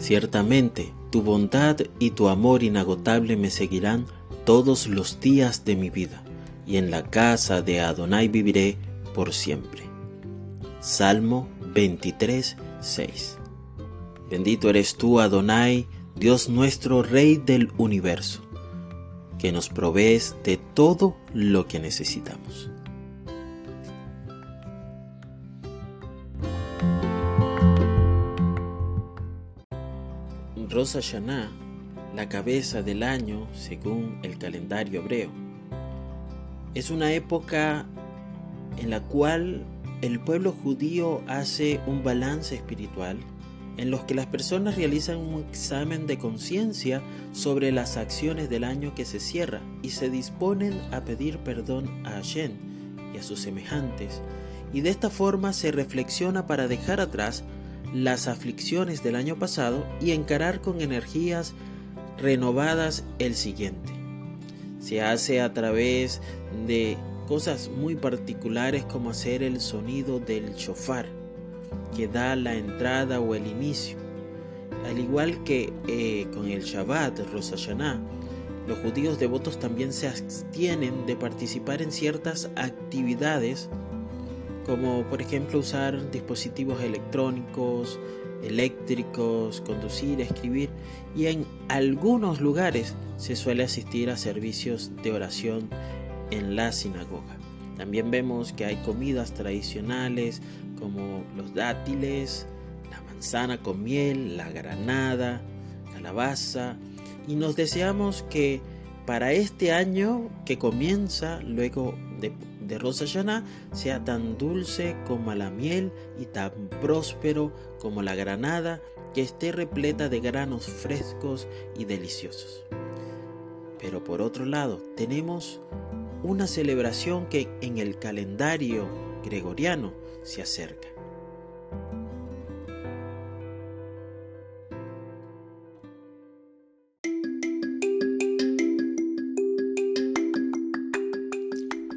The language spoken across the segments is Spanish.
Ciertamente, tu bondad y tu amor inagotable me seguirán todos los días de mi vida, y en la casa de Adonai viviré por siempre. Salmo 23, 6. Bendito eres tú, Adonai, Dios nuestro, Rey del universo, que nos provees de todo lo que necesitamos. Rosh Hashanah, la cabeza del año según el calendario hebreo. Es una época en la cual el pueblo judío hace un balance espiritual en los que las personas realizan un examen de conciencia sobre las acciones del año que se cierra y se disponen a pedir perdón a Hashem y a sus semejantes, y de esta forma se reflexiona para dejar atrás las aflicciones del año pasado y encarar con energías renovadas el siguiente. Se hace a través de cosas muy particulares como hacer el sonido del shofar que da la entrada o el inicio. Al igual que eh, con el Shabbat, Rosh Hashanah, los judíos devotos también se abstienen de participar en ciertas actividades como por ejemplo usar dispositivos electrónicos, eléctricos, conducir, escribir y en algunos lugares se suele asistir a servicios de oración en la sinagoga. También vemos que hay comidas tradicionales como los dátiles, la manzana con miel, la granada, calabaza y nos deseamos que para este año que comienza luego de de Rosa sea tan dulce como la miel y tan próspero como la granada, que esté repleta de granos frescos y deliciosos. Pero por otro lado, tenemos una celebración que en el calendario gregoriano se acerca.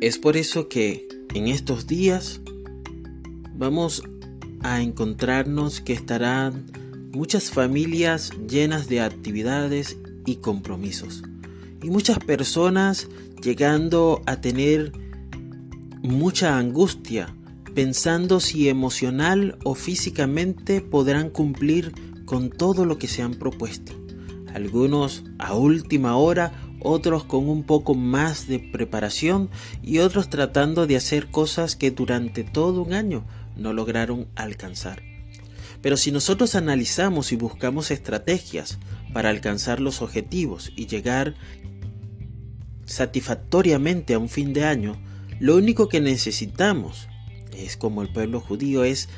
Es por eso que en estos días vamos a encontrarnos que estarán muchas familias llenas de actividades y compromisos. Y muchas personas llegando a tener mucha angustia, pensando si emocional o físicamente podrán cumplir con todo lo que se han propuesto. Algunos a última hora otros con un poco más de preparación y otros tratando de hacer cosas que durante todo un año no lograron alcanzar. Pero si nosotros analizamos y buscamos estrategias para alcanzar los objetivos y llegar satisfactoriamente a un fin de año, lo único que necesitamos es como el pueblo judío es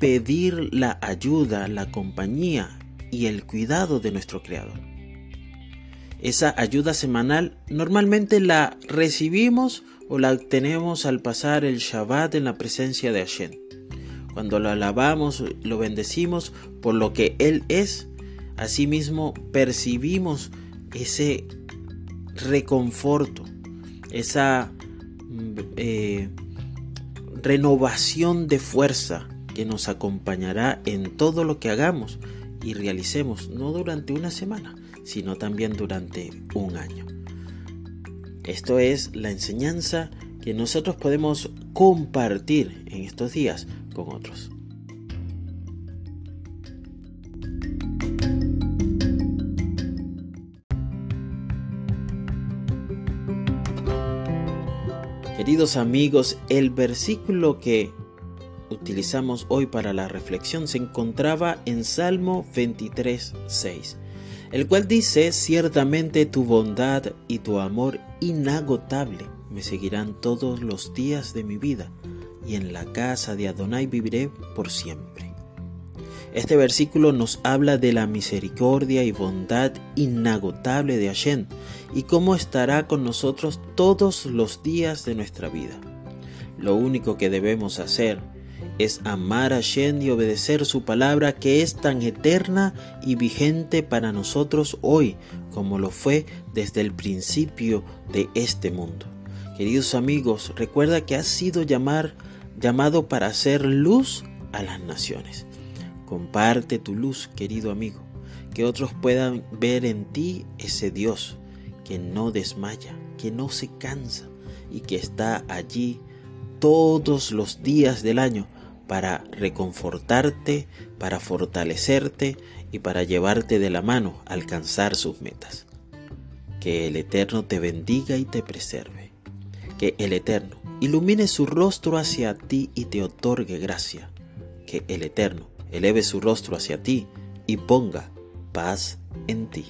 pedir la ayuda, la compañía y el cuidado de nuestro Creador. Esa ayuda semanal normalmente la recibimos o la obtenemos al pasar el Shabbat en la presencia de Hashem. Cuando lo alabamos, lo bendecimos por lo que Él es, asimismo percibimos ese reconforto, esa mm, eh, renovación de fuerza que nos acompañará en todo lo que hagamos y realicemos, no durante una semana, sino también durante un año. Esto es la enseñanza que nosotros podemos compartir en estos días con otros. Queridos amigos, el versículo que utilizamos hoy para la reflexión se encontraba en Salmo 23, 6 el cual dice, ciertamente tu bondad y tu amor inagotable me seguirán todos los días de mi vida, y en la casa de Adonai viviré por siempre. Este versículo nos habla de la misericordia y bondad inagotable de Hashem y cómo estará con nosotros todos los días de nuestra vida. Lo único que debemos hacer es amar a Shen y obedecer su palabra que es tan eterna y vigente para nosotros hoy como lo fue desde el principio de este mundo. Queridos amigos, recuerda que has sido llamado para hacer luz a las naciones. Comparte tu luz, querido amigo. que otros puedan ver en ti ese Dios que no desmaya, que no se cansa y que está allí todos los días del año para reconfortarte, para fortalecerte y para llevarte de la mano a alcanzar sus metas. Que el Eterno te bendiga y te preserve. Que el Eterno ilumine su rostro hacia ti y te otorgue gracia. Que el Eterno eleve su rostro hacia ti y ponga paz en ti.